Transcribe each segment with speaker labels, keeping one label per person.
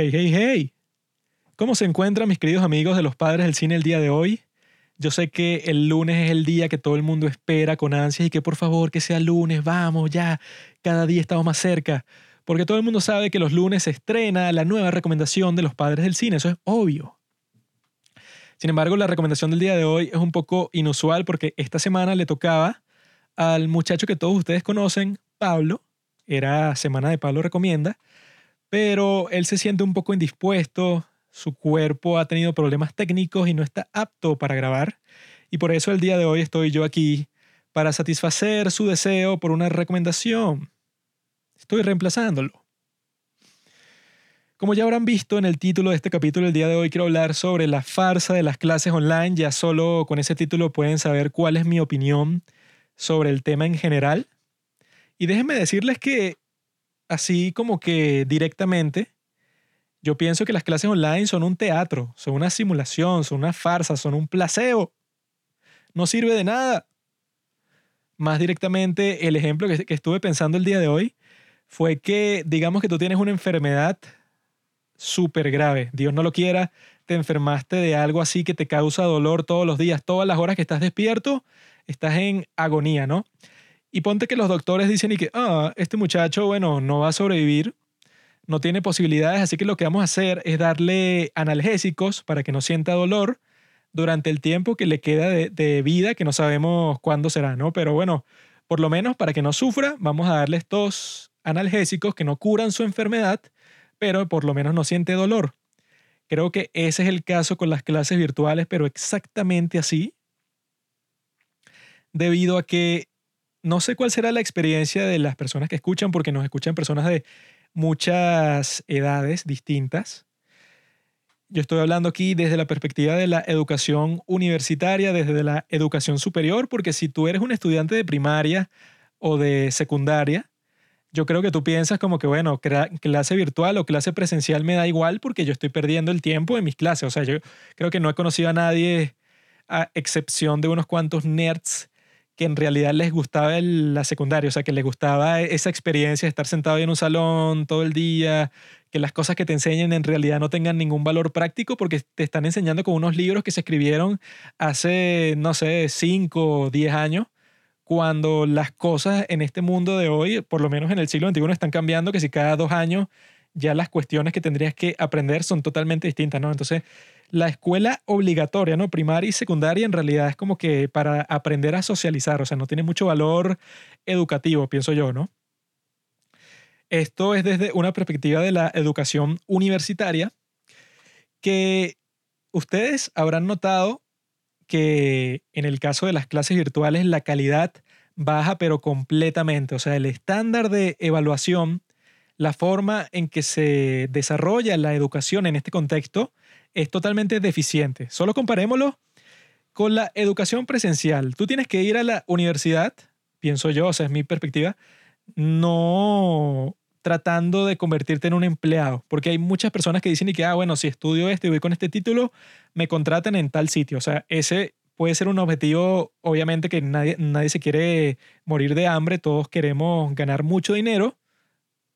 Speaker 1: Hey, hey, hey. ¿Cómo se encuentran mis queridos amigos de los padres del cine el día de hoy? Yo sé que el lunes es el día que todo el mundo espera con ansias y que por favor que sea lunes, vamos, ya, cada día estamos más cerca. Porque todo el mundo sabe que los lunes se estrena la nueva recomendación de los padres del cine, eso es obvio. Sin embargo, la recomendación del día de hoy es un poco inusual porque esta semana le tocaba al muchacho que todos ustedes conocen, Pablo. Era semana de Pablo Recomienda pero él se siente un poco indispuesto, su cuerpo ha tenido problemas técnicos y no está apto para grabar, y por eso el día de hoy estoy yo aquí para satisfacer su deseo por una recomendación. Estoy reemplazándolo. Como ya habrán visto en el título de este capítulo, el día de hoy quiero hablar sobre la farsa de las clases online. Ya solo con ese título pueden saber cuál es mi opinión sobre el tema en general. Y déjenme decirles que así como que directamente, yo pienso que las clases online son un teatro, son una simulación, son una farsa, son un placebo. No sirve de nada. Más directamente, el ejemplo que, estuve pensando el día de hoy fue que, digamos que tú tienes una enfermedad súper grave, Dios no lo quiera, te enfermaste de algo así que te causa dolor todos los días, todas las horas que estás despierto, estás en agonía, ¿no? Y ponte que los doctores dicen y que, ah, este muchacho, bueno, no va a sobrevivir, no tiene posibilidades, así que lo que vamos a hacer es darle analgésicos para que no sienta dolor durante el tiempo que le queda de, vida, que no sabemos cuándo será, ¿no? Pero bueno, por lo menos para que no sufra, vamos a darle estos analgésicos que no curan su enfermedad, pero por lo menos no siente dolor. Creo que ese es el caso con las clases virtuales, pero exactamente así, debido a que no sé cuál será la experiencia de las personas que escuchan, porque nos escuchan personas de muchas edades distintas. Yo estoy hablando aquí desde la perspectiva de la educación universitaria, desde la educación superior, porque si tú eres un estudiante de primaria o de secundaria, yo creo que tú piensas como que, bueno, clase virtual o clase presencial me da igual porque yo estoy perdiendo el tiempo en mis clases. O sea, yo creo que no he conocido a nadie, a excepción de unos cuantos nerds, que en realidad les gustaba la secundaria, o sea, que les gustaba esa experiencia de estar sentado ahí en un salón todo el día, que las cosas que te enseñen en realidad no tengan ningún valor práctico porque te están enseñando con unos libros que se escribieron hace, no sé, 5 o 10 años, cuando las cosas en este mundo de hoy, por lo menos en el siglo XXI, están cambiando, que si cada dos años ya las cuestiones que tendrías que aprender son totalmente distintas, ¿no? Entonces, la escuela obligatoria, ¿no? Primaria y secundaria en realidad es como que para aprender a socializar, o sea, no tiene mucho valor educativo, pienso yo, ¿no? Esto es desde una perspectiva de la educación universitaria, que ustedes habrán notado que en el caso de las clases virtuales la calidad baja pero completamente, o sea, el estándar de evaluación, la forma en que se desarrolla la educación en este contexto, es totalmente deficiente. Solo comparémoslo con la educación presencial. Tú tienes que ir a la universidad, pienso yo, o sea, es mi perspectiva, no tratando de convertirte en un empleado, porque hay muchas personas que dicen y que, ah, bueno, si estudio esto y voy con este título, me contratan en tal sitio. O sea, ese puede ser un objetivo, obviamente que nadie, nadie se quiere morir de hambre, todos queremos ganar mucho dinero.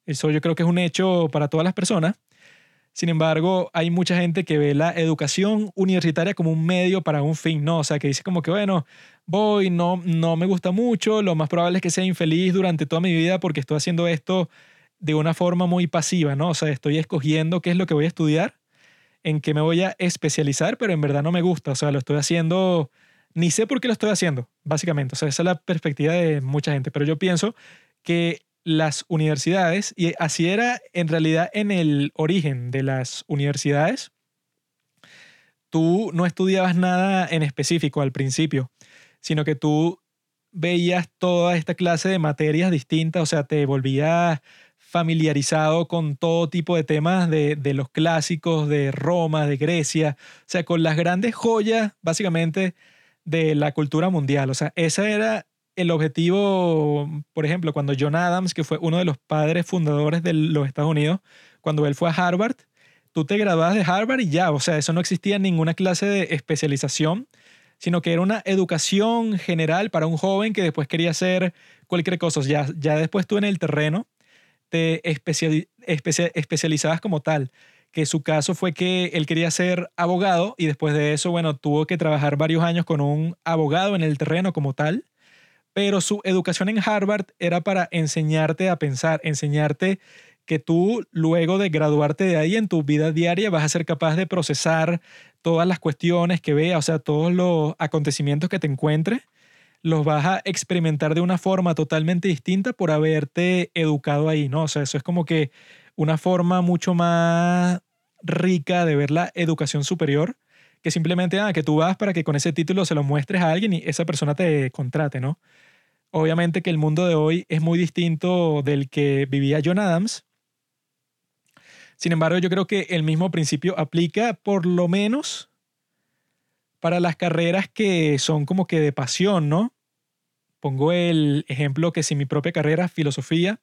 Speaker 1: Eso yo creo que es un hecho para todas las personas. Sin embargo, hay mucha gente que ve la educación universitaria como un medio para un fin, ¿no? O sea, que dice como que, bueno, voy, no, no me gusta mucho, lo más probable es que sea infeliz durante toda mi vida porque estoy haciendo esto de una forma muy pasiva, ¿no? O sea, estoy escogiendo qué es lo que voy a estudiar, en qué me voy a especializar, pero en verdad no me gusta, o sea, lo estoy haciendo, ni sé por qué lo estoy haciendo, básicamente. O sea, esa es la perspectiva de mucha gente, pero yo pienso que las universidades, y así era en realidad en el origen de las universidades, tú no estudiabas nada en específico al principio, sino que tú veías toda esta clase de materias distintas, o sea, te volvías familiarizado con todo tipo de temas de, de, los clásicos de Roma, de Grecia, o sea, con las grandes joyas básicamente de la cultura mundial. O sea, esa era el objetivo, por ejemplo, cuando John Adams, que fue uno de los padres fundadores de los Estados Unidos, cuando él fue a Harvard, tú te graduabas de Harvard y ya, o sea, eso no existía ninguna clase de especialización, sino que era una educación general para un joven que después quería hacer cualquier cosa. Ya, ya después tú en el terreno te especializabas como tal. que su caso fue que él quería ser abogado y después de eso, bueno, tuvo que trabajar varios años con un abogado en el terreno como tal, pero su educación en Harvard era para enseñarte a pensar, enseñarte que tú luego de graduarte de ahí en tu vida diaria vas a ser capaz de procesar todas las cuestiones que veas, o sea, todos los acontecimientos que te encuentres, los vas a experimentar de una forma totalmente distinta por haberte educado ahí, ¿no? O sea, eso es como que una forma mucho más rica de ver la educación superior que simplemente ah, que tú vas para que con ese título se lo muestres a alguien y esa persona te contrate, ¿no? Obviamente que el mundo de hoy es muy distinto del que vivía John Adams, sin embargo, yo creo que el mismo principio aplica por lo menos para las carreras que son como que de pasión, ¿no? Pongo el ejemplo que si mi propia carrera, filosofía,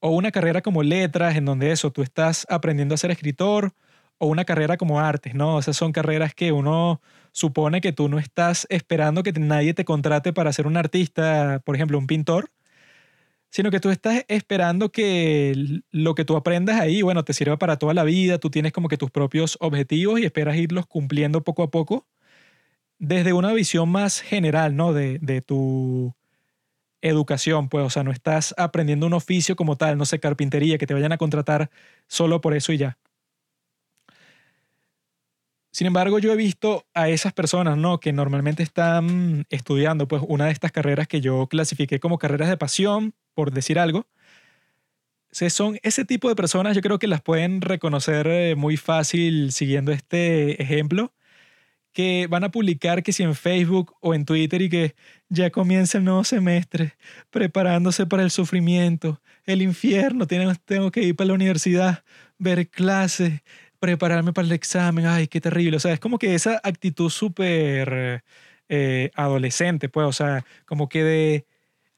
Speaker 1: o una carrera como letras, en donde eso, tú estás aprendiendo a ser escritor, o una carrera como artes, ¿no? Esas son carreras que uno supone que tú no estás esperando que nadie te contrate para ser un artista, por ejemplo, un pintor, sino que tú estás esperando que lo que tú aprendas ahí, bueno, te sirva para toda la vida, tú tienes como que tus propios objetivos y esperas irlos cumpliendo poco a poco desde una visión más general, ¿no? De, de tu educación, pues, o sea, no estás aprendiendo un oficio como tal, no sé, carpintería, que te vayan a contratar solo por eso y ya. Sin embargo, yo he visto a esas personas, ¿no? Que normalmente están estudiando, pues, una de estas carreras que yo clasifiqué como carreras de pasión, por decir algo. son ese tipo de personas, yo creo que las pueden reconocer eh, muy fácil siguiendo este ejemplo, que van a publicar que si en Facebook o en Twitter y que ya comienza el nuevo semestre, preparándose para el sufrimiento, el infierno, tengo que ir para la universidad, ver clases, prepararme para el examen, ay, qué terrible. O sea, es como que esa actitud súper eh, adolescente, pues, o sea, como que de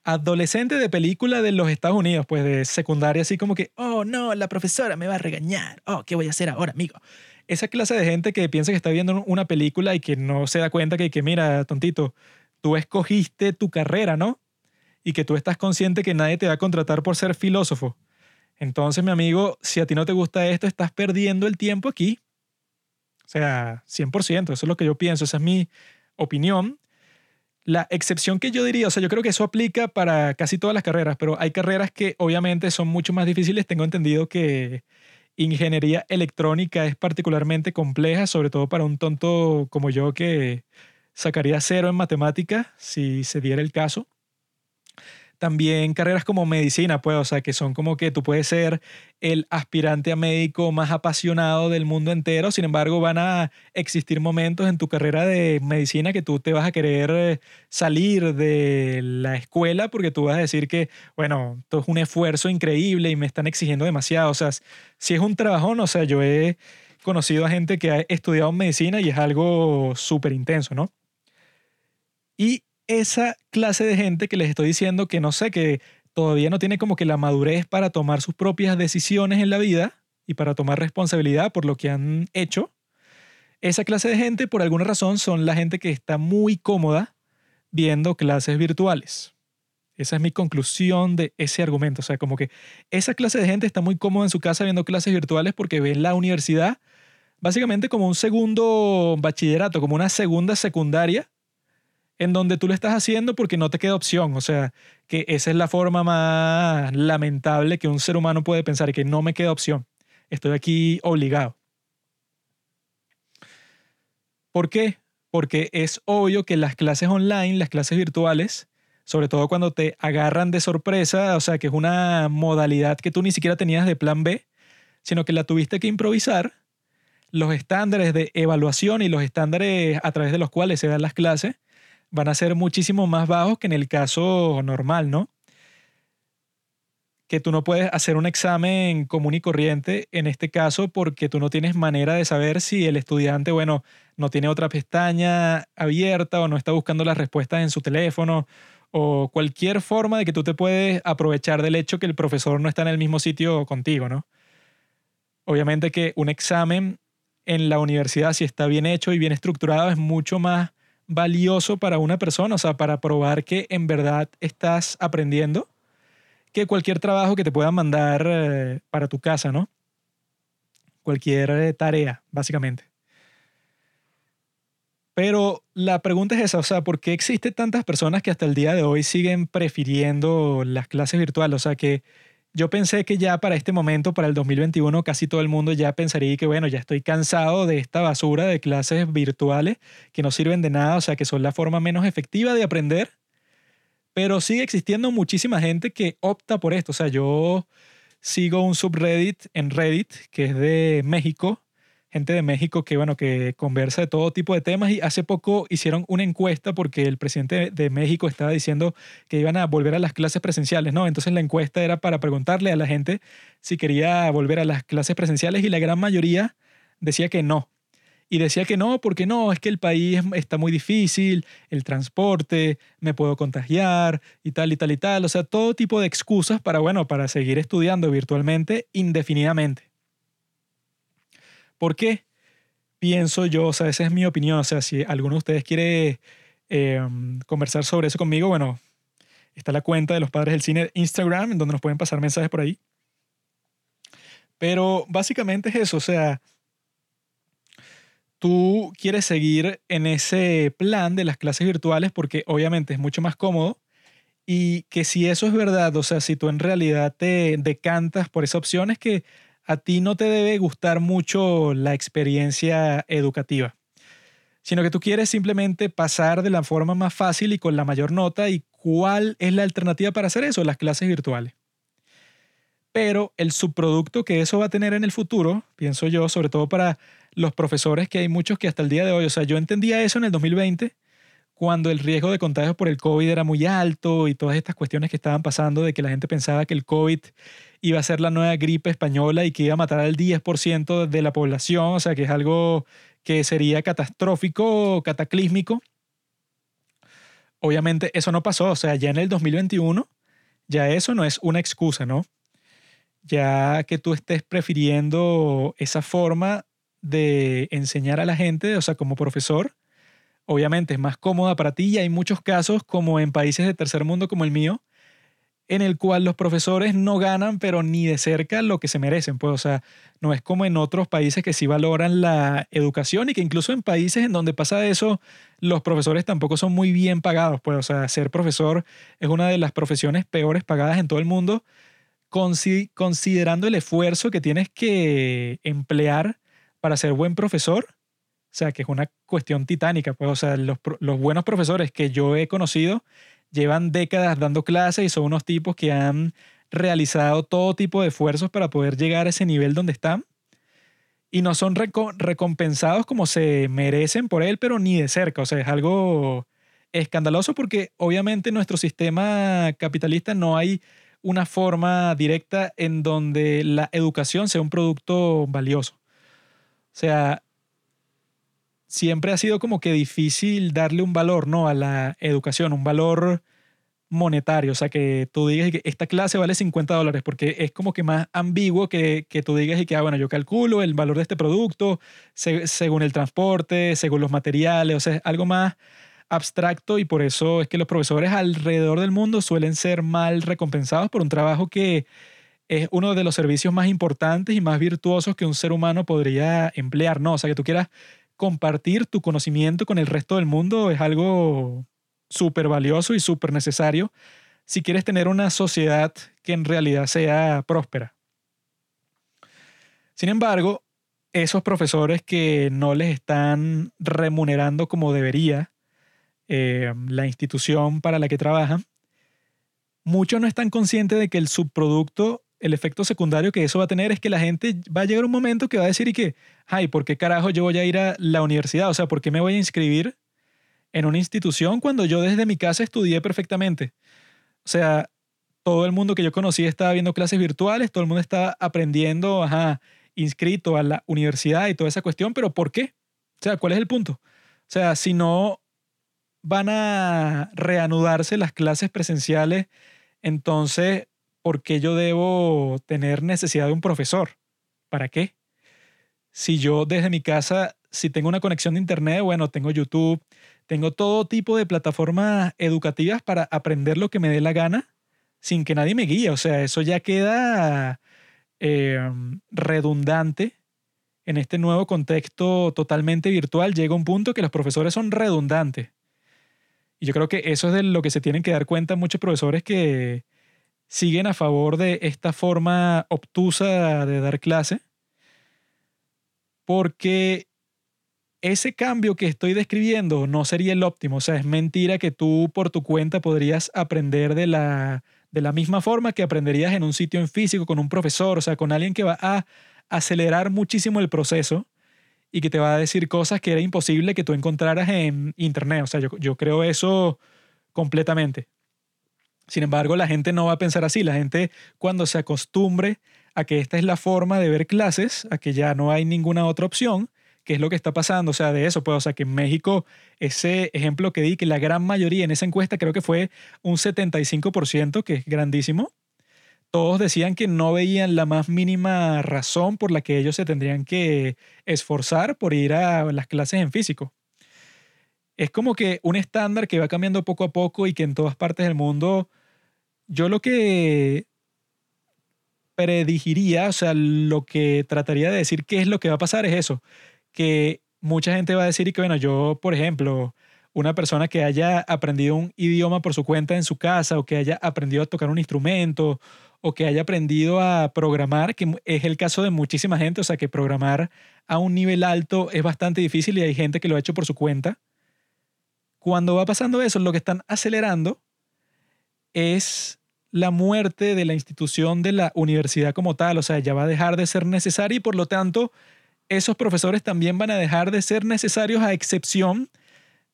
Speaker 1: adolescente de película de los Estados Unidos, pues de secundaria, así como que, oh no, la profesora me va a regañar, oh, ¿qué voy a hacer ahora, amigo? Esa clase de gente que piensa que está viendo una película y que no se da cuenta que, que mira, tontito, tú escogiste tu carrera, ¿no? Y que tú estás consciente que nadie te va a contratar por ser filósofo. Entonces, mi amigo, si a ti no te gusta esto, estás perdiendo el tiempo aquí. O sea, 100%, eso es lo que yo pienso, esa es mi opinión. La excepción que yo diría, o sea, yo creo que eso aplica para casi todas las carreras, pero hay carreras que obviamente son mucho más difíciles. Tengo entendido que ingeniería electrónica es particularmente compleja, sobre todo para un tonto como yo que sacaría cero en matemáticas si se diera el caso también carreras como medicina, pues, o sea, que son como que tú puedes ser el aspirante a médico más apasionado del mundo entero, sin embargo, van a existir momentos en tu carrera de medicina que tú te vas a querer eh, salir de la escuela porque tú vas a decir que, bueno, esto es un esfuerzo increíble y me están exigiendo demasiado, o sea, si es un trabajón, o sea, yo he conocido a gente que ha estudiado medicina y es algo súper intenso, ¿no? Y esa clase de gente que les estoy diciendo que no sé, que todavía no tiene como que la madurez para tomar sus propias decisiones en la vida y para tomar responsabilidad por lo que han hecho. Esa clase de gente, por alguna razón, son la gente que está muy cómoda viendo clases virtuales. Esa es mi conclusión de ese argumento. O sea, como que esa clase de gente está muy cómoda en su casa viendo clases virtuales porque ven la universidad básicamente como un segundo bachillerato, como una segunda secundaria en donde tú lo estás haciendo porque no te queda opción. O sea, que esa es la forma más lamentable que un ser humano puede pensar, que no me queda opción. Estoy aquí obligado. ¿Por qué? Porque es obvio que las clases online, las clases virtuales, sobre todo cuando te agarran de sorpresa, o sea, que es una modalidad que tú ni siquiera tenías de plan B, sino que la tuviste que improvisar, los estándares de evaluación y los estándares a través de los cuales se dan las clases van a ser muchísimo más bajos que en el caso normal, ¿no? Que tú no puedes hacer un examen común y corriente en este caso porque tú no tienes manera de saber si el estudiante, bueno, no tiene otra pestaña abierta o no está buscando las respuestas en su teléfono o cualquier forma de que tú te puedes aprovechar del hecho que el profesor no está en el mismo sitio contigo, ¿no? Obviamente que un examen en la universidad, si está bien hecho y bien estructurado, es mucho más valioso para una persona, o sea, para probar que en verdad estás aprendiendo, que cualquier trabajo que te puedan mandar eh, para tu casa, ¿no? cualquier eh, tarea, básicamente. Pero la pregunta es esa, o sea, ¿por qué existen tantas personas que hasta el día de hoy siguen prefiriendo las clases virtuales? O sea, que yo pensé que ya para este momento, para el 2021, casi todo el mundo ya pensaría que, bueno, ya estoy cansado de esta basura de clases virtuales que no sirven de nada, o sea, que son la forma menos efectiva de aprender. Pero sigue existiendo muchísima gente que opta por esto. O sea, yo sigo un subreddit en Reddit que es de México gente de México que, bueno, que conversa de todo tipo de temas y hace poco hicieron una encuesta porque el presidente de México estaba diciendo que iban a volver a las clases presenciales, ¿no? Entonces la encuesta era para preguntarle a la gente si quería volver a las clases presenciales y la gran mayoría decía que no. Y decía que no, porque no, es que el país está muy difícil, el transporte, me puedo contagiar y tal y tal y tal. O sea, todo tipo de excusas para, bueno, para seguir estudiando virtualmente indefinidamente. ¿Por qué? Pienso yo, o sea, esa es mi opinión, o sea, si alguno de ustedes quiere em, conversar sobre eso conmigo, bueno, está la cuenta de los padres del cine Instagram, en donde nos pueden pasar mensajes por ahí. Pero básicamente es eso, o sea, tú quieres seguir en ese plan de las clases virtuales porque obviamente es mucho más cómodo y que si eso es verdad, o sea, si tú en realidad te decantas por esa opción es que a ti no te debe gustar mucho la experiencia educativa, sino que tú quieres simplemente pasar de la forma más fácil y con la mayor nota y cuál es la alternativa para hacer eso, las clases virtuales. Pero el subproducto que eso va a tener en el futuro, pienso yo, sobre todo para los profesores, que hay muchos que hasta el día de hoy, o sea, yo entendía eso en el 2020, cuando el riesgo de contagios por el COVID era muy alto y todas estas cuestiones que estaban pasando de que la gente pensaba que el COVID iba a ser la nueva gripe española y que iba a matar al 10% de la población, o sea que es algo que sería catastrófico, cataclísmico. Obviamente eso no pasó, o sea, ya en el 2021 ya eso no es una excusa, ¿no? Ya que tú estés prefiriendo esa forma de enseñar a la gente, o sea, como profesor, obviamente es más cómoda para ti y hay muchos casos como en países de tercer mundo como el mío, en el cual los profesores no ganan, pero ni de cerca lo que se merecen. Pues, o sea, no es como en otros países que sí valoran la educación y que incluso en países en donde pasa eso, los profesores tampoco son muy bien pagados. Pues, o sea, ser profesor es una de las profesiones peores pagadas en todo el mundo, considerando el esfuerzo que tienes que emplear para ser buen profesor. O sea, que es una cuestión titánica. Pues, o sea, los, los buenos profesores que yo he conocido llevan décadas dando clases y son unos tipos que han realizado todo tipo de esfuerzos para poder llegar a ese nivel donde están y no son recompensados como se merecen por él, pero ni de cerca. O sea, es algo escandaloso porque obviamente nuestro sistema capitalista no hay una forma directa en donde la educación sea un producto valioso. O sea, siempre ha sido como que difícil darle un valor, ¿no? A la educación, un valor monetario, o sea, que tú digas que esta clase vale 50 dólares, porque es como que más ambiguo que, que tú digas y que, ah, bueno, yo calculo el valor de este producto según el transporte, según los materiales, o sea, es algo más abstracto y por eso es que los profesores alrededor del mundo suelen ser mal recompensados por un trabajo que es uno de los servicios más importantes y más virtuosos que un ser humano podría emplear, ¿no? O sea, que tú quieras compartir tu conocimiento con el resto del mundo es algo súper valioso y súper necesario si quieres tener una sociedad que en realidad sea próspera. Sin embargo, esos profesores que no les están remunerando como debería eh, la institución para la que trabajan, muchos no están conscientes de que el subproducto el efecto secundario que eso va a tener es que la gente va a llegar un momento que va a decir y que, ay, ¿por qué carajo yo voy a ir a la universidad? O sea, ¿por qué me voy a inscribir en una institución cuando yo desde mi casa estudié perfectamente? O sea, todo el mundo que yo conocí estaba viendo clases virtuales, todo el mundo estaba aprendiendo, ajá, inscrito a la universidad y toda esa cuestión, pero ¿por qué? O sea, ¿cuál es el punto? O sea, si no van a reanudarse las clases presenciales, entonces ¿por qué yo debo tener necesidad de un profesor? ¿Para qué? Si yo desde mi casa, si tengo una conexión de internet, bueno, tengo YouTube, tengo todo tipo de plataformas educativas para aprender lo que me dé la gana sin que nadie me guíe. O sea, eso ya queda em, redundante en este nuevo contexto totalmente virtual, llega un punto que los profesores son redundantes. Y yo creo que eso es de lo que se tienen que dar cuenta muchos profesores que siguen a favor de esta forma obtusa de dar clase. Porque ese cambio que estoy describiendo no sería el óptimo. O sea, es mentira que tú por tu cuenta podrías aprender de la, de la misma forma que aprenderías en un sitio en físico con un profesor, o sea, con alguien que va a acelerar muchísimo el proceso y que te va a decir cosas que era imposible que tú encontraras en Internet. O sea, yo, yo creo eso completamente. Sin embargo, la gente no va a pensar así. La gente cuando se acostumbre a que esta es la forma de ver clases, a que ya no hay ninguna otra opción, que es lo que está pasando, o sea, de eso, pues, o sea, que en México, ese ejemplo que di, que la gran mayoría en esa encuesta creo que fue un 75%, que es grandísimo, todos decían que no veían la más mínima razón por la que ellos se tendrían que esforzar por ir a las clases en físico. Es como que un estándar que va cambiando poco a poco y que en todas partes del mundo, yo lo que predigiría, o sea, lo que trataría de decir qué es lo que va a pasar es eso, que mucha gente va a decir y que, bueno, yo, por ejemplo, una persona que haya aprendido un idioma por su cuenta en su casa o que haya aprendido a tocar un instrumento o que haya aprendido a programar, que es el caso de muchísima gente, o sea que programar a un nivel alto es bastante difícil y hay gente que lo ha hecho por su cuenta. Cuando va pasando eso, lo que están acelerando es la muerte de la institución de la universidad como tal, o sea, ya va a dejar de ser necesaria y por lo tanto esos profesores también van a dejar de ser necesarios a excepción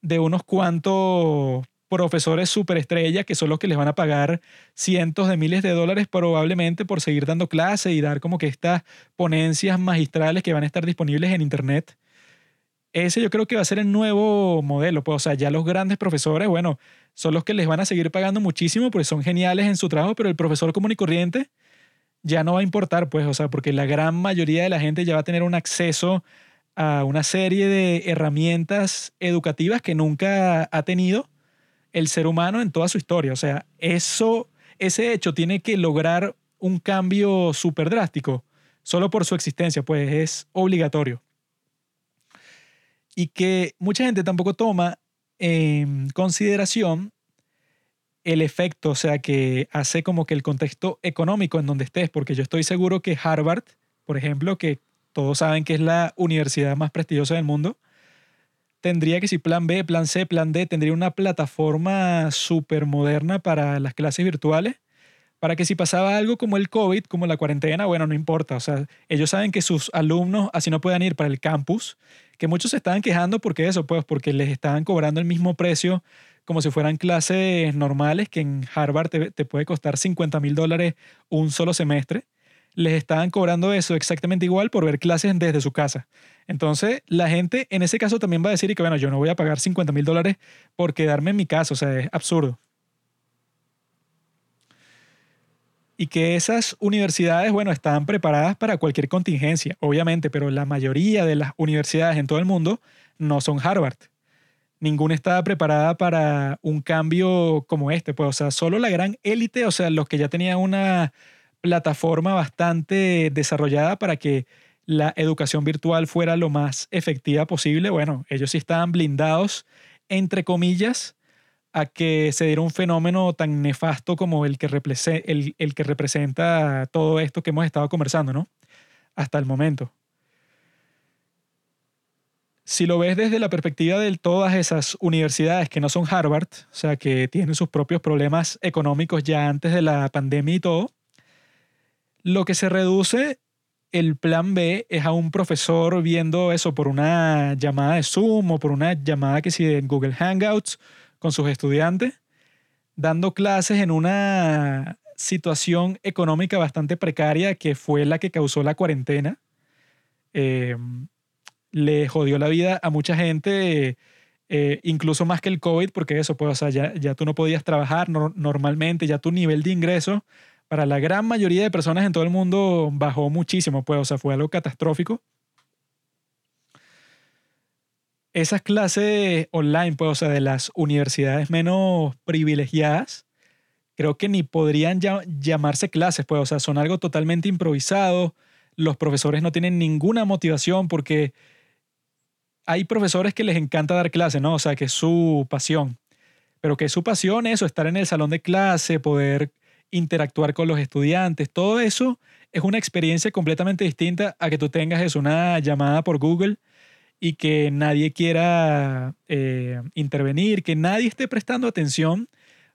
Speaker 1: de unos cuantos profesores superestrellas que son los que les van a pagar cientos de miles de dólares probablemente por seguir dando clase y dar como que estas ponencias magistrales que van a estar disponibles en internet. Ese yo creo que va a ser el nuevo modelo, pues o sea, ya los grandes profesores, bueno, son los que les van a seguir pagando muchísimo, pues son geniales en su trabajo, pero el profesor común y corriente ya no va a importar, pues, o sea, porque la gran mayoría de la gente ya va a tener un acceso a una serie de herramientas educativas que nunca ha tenido el ser humano en toda su historia. O sea, eso, ese hecho tiene que lograr un cambio súper drástico solo por su existencia, pues es obligatorio. Y que mucha gente tampoco toma en consideración el efecto, o sea, que hace como que el contexto económico en donde estés, porque yo estoy seguro que Harvard, por ejemplo, que todos saben que es la universidad más prestigiosa del mundo, tendría que si plan B, plan C, plan D, tendría una plataforma súper moderna para las clases virtuales, para que si pasaba algo como el COVID, como la cuarentena, bueno, no importa, o sea, ellos saben que sus alumnos así no puedan ir para el campus, que muchos se estaban quejando porque eso, pues, porque les estaban cobrando el mismo precio como si fueran clases normales, que en Harvard te, te puede costar 50 mil dólares un solo semestre les estaban cobrando eso exactamente igual por ver clases desde su casa. Entonces, la gente en ese caso también va a decir que, bueno, yo no voy a pagar 50 mil dólares por quedarme en mi casa, o sea, es absurdo. Y que esas universidades, bueno, están preparadas para cualquier contingencia, obviamente, pero la mayoría de las universidades en todo el mundo no son Harvard. Ninguna estaba preparada para un cambio como este, pues, o sea, solo la gran élite, o sea, los que ya tenían una plataforma bastante desarrollada para que la educación virtual fuera lo más efectiva posible. Bueno, ellos sí estaban blindados, entre comillas, a que se diera un fenómeno tan nefasto como el que, el, el que representa todo esto que hemos estado conversando, ¿no? Hasta el momento. Si lo ves desde la perspectiva de todas esas universidades que no son Harvard, o sea, que tienen sus propios problemas económicos ya antes de la pandemia y todo, lo que se reduce el plan B es a un profesor viendo eso por una llamada de Zoom o por una llamada que sí de Google Hangouts con sus estudiantes, dando clases en una situación económica bastante precaria que fue la que causó la cuarentena. Em, le jodió la vida a mucha gente, eh, incluso más que el COVID, porque eso, pues, o sea, ya, tú no podías trabajar normalmente, ya tu nivel de ingreso para la gran mayoría de personas en todo el mundo bajó muchísimo, pues, o sea, fue algo catastrófico. Esas clases online, pues, o sea, de las universidades menos privilegiadas, creo que ni podrían llamarse clases, pues, o sea, son algo totalmente improvisado. los profesores no tienen ninguna motivación porque hay profesores que les encanta dar clase, ¿no? O sea, que es su pasión. Pero que es su pasión eso, estar en el salón de clase, poder interactuar con los estudiantes, todo eso es una experiencia completamente distinta a que tú tengas eso, una llamada por Google y que nadie quiera eh, intervenir, que nadie esté prestando atención,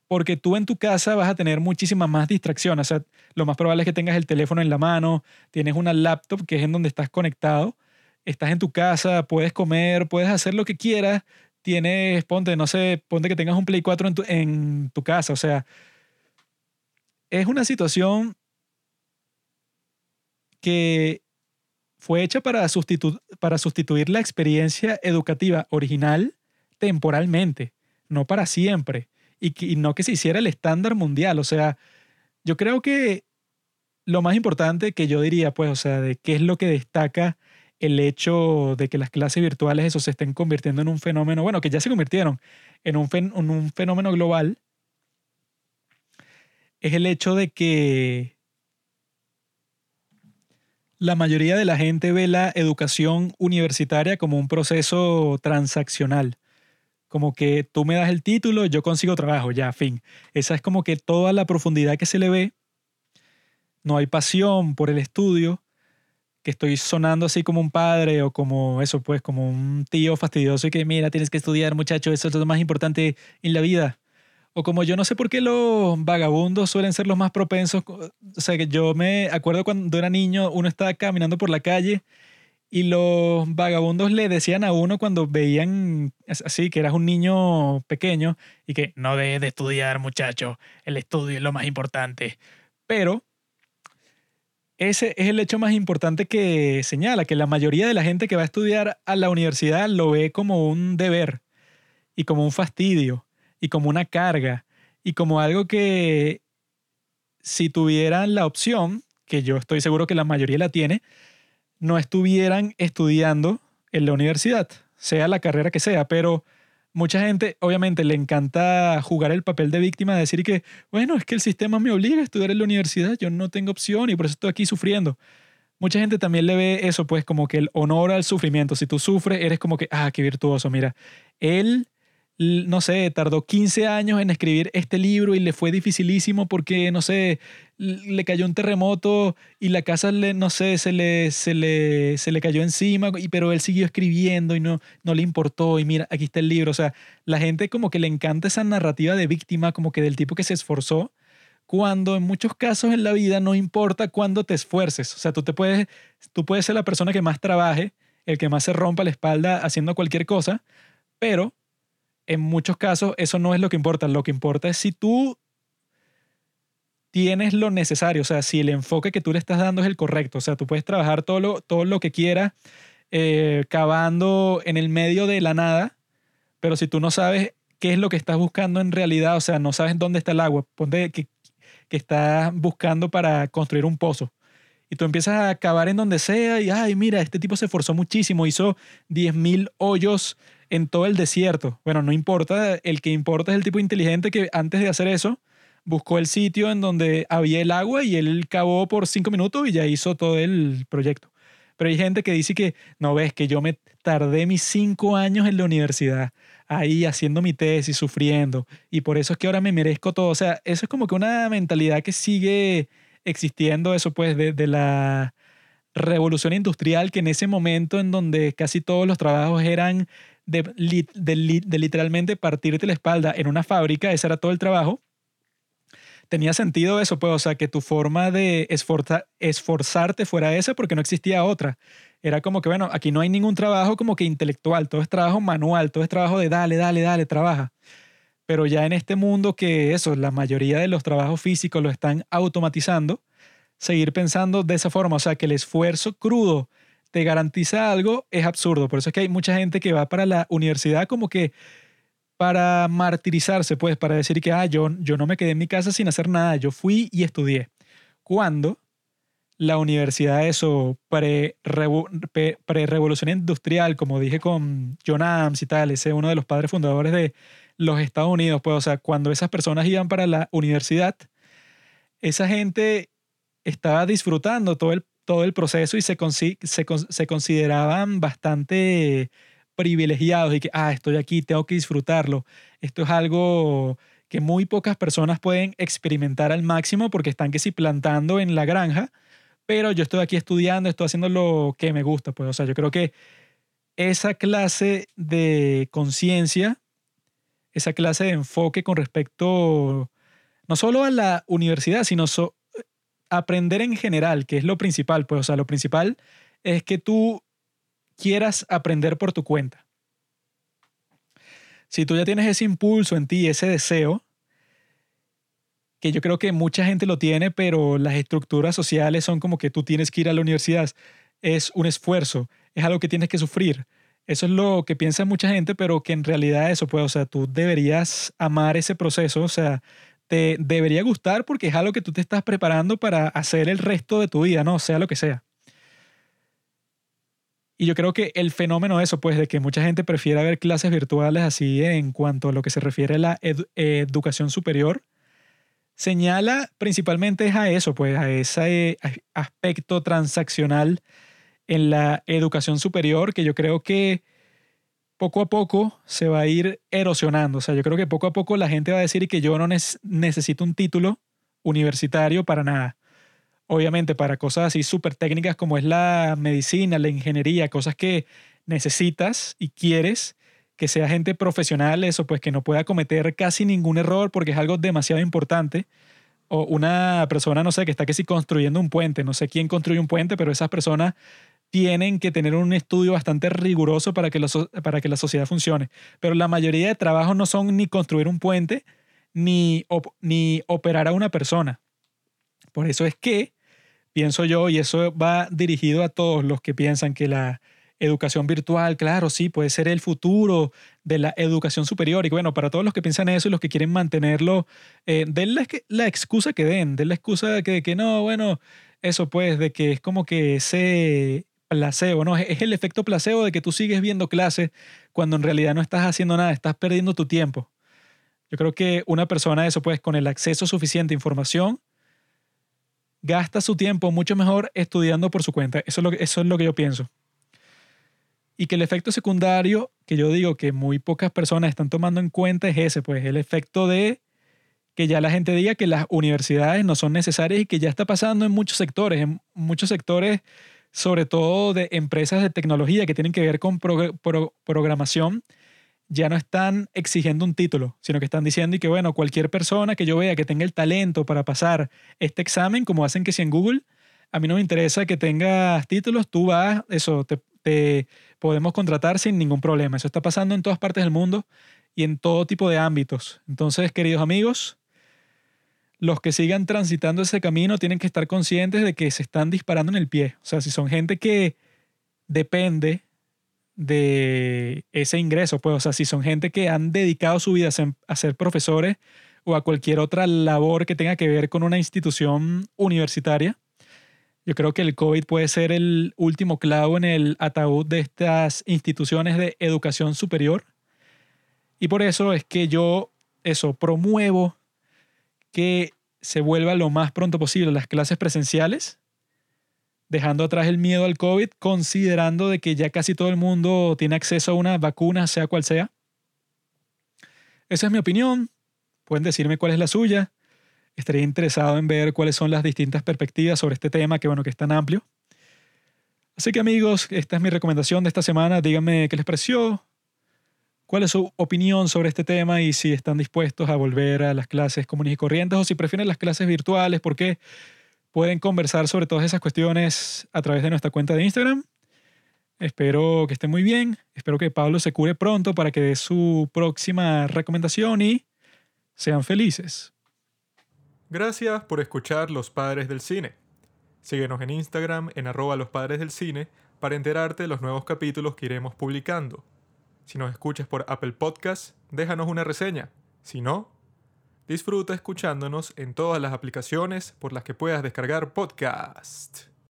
Speaker 1: porque tú en tu casa vas a tener muchísimas más distracciones. O sea, lo más probable es que tengas el teléfono en la mano, tienes una laptop que es en donde estás conectado, estás en tu casa, puedes comer, puedes hacer lo que quieras, tienes, ponte, no sé, ponte que tengas un Play 4 en tu, en tu casa, o sea, es una situación que fue hecha para, sustituir la experiencia educativa original temporalmente, no para siempre, y, no que se hiciera el estándar mundial. O sea, yo creo que lo más importante que yo diría, pues, o sea, de qué es lo que destaca el hecho de que las clases virtuales eso se estén convirtiendo en un fenómeno, bueno, que ya se convirtieron en un fenómeno global, es el hecho de que la mayoría de la gente ve la educación universitaria como un proceso transaccional. Como que tú me das el título, yo consigo trabajo, ya, fin. Esa es como que toda la profundidad que se le ve. No hay pasión por el estudio, que estoy sonando así como un padre o como eso, pues, como un tío fastidioso y que, mira, tienes que estudiar, muchacho, eso es lo más importante en la vida. O como yo no sé por qué los vagabundos suelen ser los más propensos. O sea, que yo me acuerdo cuando era niño, uno estaba caminando por la calle y los vagabundos le decían a uno cuando veían así que eras un niño pequeño y que no debes de estudiar, muchacho, el estudio es lo más importante. Pero ese es el hecho más importante que señala, que la mayoría de la gente que va a estudiar a la universidad lo ve como un deber y como un fastidio y como una carga y como algo que si tuvieran la opción, que yo estoy seguro que la mayoría la tiene, no estuvieran estudiando en la universidad, sea la carrera que sea, pero mucha gente obviamente le encanta jugar el papel de víctima, decir que, bueno, es que el sistema me obliga a estudiar en la universidad, yo no tengo opción y por eso estoy aquí sufriendo. Mucha gente también le ve eso, pues como que el honor al sufrimiento. Si tú sufres, eres como que, ah, qué virtuoso, mira, él no sé, tardó 15 años en escribir este libro y le fue dificilísimo porque, no sé, le cayó un terremoto y la casa, le, no sé, se le, se le, se le cayó encima, pero él siguió escribiendo y no, no le importó. Y mira, aquí está el libro. O sea, la gente como que le encanta esa narrativa de víctima, como que del tipo que se esforzó, cuando en muchos casos en la vida no importa cuándo te esfuerces. O sea, tú, te puedes, tú puedes ser la persona que más trabaje, el que más se rompa la espalda haciendo cualquier cosa, pero en muchos casos eso no es lo que importa. Lo que importa es si tú tienes lo necesario, o sea, si el enfoque que tú le estás dando es el correcto. O sea, tú puedes trabajar todo lo, todo lo que quieras eh, cavando en el medio de la nada, pero si tú no sabes qué es lo que estás buscando en realidad, o sea, no sabes dónde está el agua, ponte que, que estás buscando para construir un pozo. Y tú empiezas a cavar en donde sea y, ay, mira, este tipo se esforzó muchísimo, hizo 10.000 hoyos en todo el desierto. Bueno, no importa, el que importa es el tipo inteligente que antes de hacer eso buscó el sitio en donde había el agua y él cavó por cinco minutos y ya hizo todo el proyecto. Pero hay gente que dice que, no ves, que yo me tardé mis cinco años en la universidad, ahí haciendo mi tesis, sufriendo, y por eso es que ahora me merezco todo. O sea, eso es como que una mentalidad que sigue existiendo, eso pues, de, de la revolución industrial, que en ese momento en donde casi todos los trabajos eran de, literalmente partirte la espalda en una fábrica, ese era todo el trabajo, tenía sentido eso, pues, o sea, que tu forma de esforzarte fuera esa porque no existía otra. Era como que, bueno, aquí no hay ningún trabajo como que intelectual, todo es trabajo manual, todo es trabajo de dale, dale, dale, trabaja. Pero ya en este mundo que eso, la mayoría de los trabajos físicos lo están automatizando, seguir pensando de esa forma, o sea, que el esfuerzo crudo te garantiza algo, es absurdo. Por eso es que hay mucha gente que va para la universidad como que para martirizarse, pues, para decir que, ah, yo, yo no me quedé en mi casa sin hacer nada, yo fui y estudié. Cuando la universidad, eso, pre-revolución industrial, como dije con John Adams y tal, ese es uno de los padres fundadores de los Estados Unidos, pues, o sea, cuando esas personas iban para la universidad, esa gente estaba disfrutando todo el todo el proceso y se, se, se consideraban bastante privilegiados y que, ah, estoy aquí, tengo que disfrutarlo. Esto es algo que muy pocas personas pueden experimentar al máximo porque están que si plantando en la granja, pero yo estoy aquí estudiando, estoy haciendo lo que me gusta, pues, o sea, yo creo que esa clase de conciencia, esa clase de enfoque con respecto no solo a la universidad, sino aprender en general, que es lo principal, pues, o sea, lo principal es que tú quieras aprender por tu cuenta. Si tú ya tienes ese impulso en ti, ese deseo, que yo creo que mucha gente lo tiene, pero las estructuras sociales son como que tú tienes que ir a la universidad, es un esfuerzo, es algo que tienes que sufrir. Eso es lo que piensa mucha gente, pero que en realidad eso, pues, o sea, tú deberías amar ese proceso, o sea, debería gustar porque es algo que tú te estás preparando para hacer el resto de tu vida, ¿no? Sea lo que sea. Y yo creo que el fenómeno eso, pues, de que mucha gente prefiera ver clases virtuales así en cuanto a lo que se refiere a la educación superior, señala principalmente a eso, pues, a ese aspecto transaccional en la educación superior que yo creo que poco a poco se va a ir erosionando. O sea, yo creo que poco a poco la gente va a decir que yo no necesito un título universitario para nada. Obviamente para cosas así súper técnicas como es la medicina, la ingeniería, cosas que necesitas y quieres que sea gente profesional, eso pues que no pueda cometer casi ningún error porque es algo demasiado importante. O una persona, no sé, que está que si construyendo un puente, no sé quién construye un puente, pero esas personas tienen que tener un estudio bastante riguroso para que, para que la sociedad funcione. Pero la mayoría de trabajos no son ni construir un puente, ni, ni operar a una persona. Por eso es que, pienso yo, y eso va dirigido a todos los que piensan que la educación virtual, claro, sí, puede ser el futuro de la educación superior. Y bueno, para todos los que piensan eso y los que quieren mantenerlo, eh, den la, la, excusa que den, den la excusa que, que no, bueno, eso pues, de que es como que ese placebo, ¿no? Es el efecto placebo de que tú sigues viendo clases cuando en realidad no estás haciendo nada, estás perdiendo tu tiempo. Yo creo que una persona, eso pues, con el acceso suficiente a información, gasta su tiempo mucho mejor estudiando por su cuenta. Eso es lo, eso es lo que yo pienso. Y que el efecto secundario, que yo digo que muy pocas personas están tomando en cuenta, es ese, pues, el efecto de que ya la gente diga que las universidades no son necesarias y que ya está pasando en muchos sectores. En muchos sectores sobre todo de empresas de tecnología que tienen que ver con programación, ya no están exigiendo un título, sino que están diciendo y que, bueno, cualquier persona que yo vea que tenga el talento para pasar este examen, como hacen que si en Google, a mí no me interesa que tengas títulos, tú vas, eso, te, te podemos contratar sin ningún problema. Eso está pasando en todas partes del mundo y en todo tipo de ámbitos. Entonces, queridos amigos, los que sigan transitando ese camino tienen que estar conscientes de que se están disparando en el pie. O sea, si son gente que depende de ese ingreso, pues, o sea, si son gente que han dedicado su vida a ser profesores o a cualquier otra labor que tenga que ver con una institución universitaria, yo creo que el COVID puede ser el último clavo en el ataúd de estas instituciones de educación superior. Y por eso es que yo, eso, promuevo que se vuelva lo más pronto posible las clases presenciales, dejando atrás el miedo al COVID, considerando de que ya casi todo el mundo tiene acceso a una vacuna, sea cual sea. Esa es mi opinión. Pueden decirme cuál es la suya. Estaría interesado en ver cuáles son las distintas perspectivas sobre este tema, que bueno, que es tan amplio. Así que amigos, esta es mi recomendación de esta semana. Díganme qué les pareció, cuál es su opinión sobre este tema y si están dispuestos a volver a las clases comunes y corrientes o si prefieren las clases virtuales, porque pueden conversar sobre todas esas cuestiones a través de nuestra cuenta de Instagram. Espero que estén muy bien. Espero que Pablo se cure pronto para que dé su próxima recomendación y sean felices.
Speaker 2: Gracias por escuchar Los Padres del Cine. Síguenos en Instagram en arroba los padres del cine para enterarte de los nuevos capítulos que iremos publicando. Si nos escuchas por Apple Podcast, déjanos una reseña. Si no, disfruta escuchándonos en todas las aplicaciones por las que puedas descargar podcast.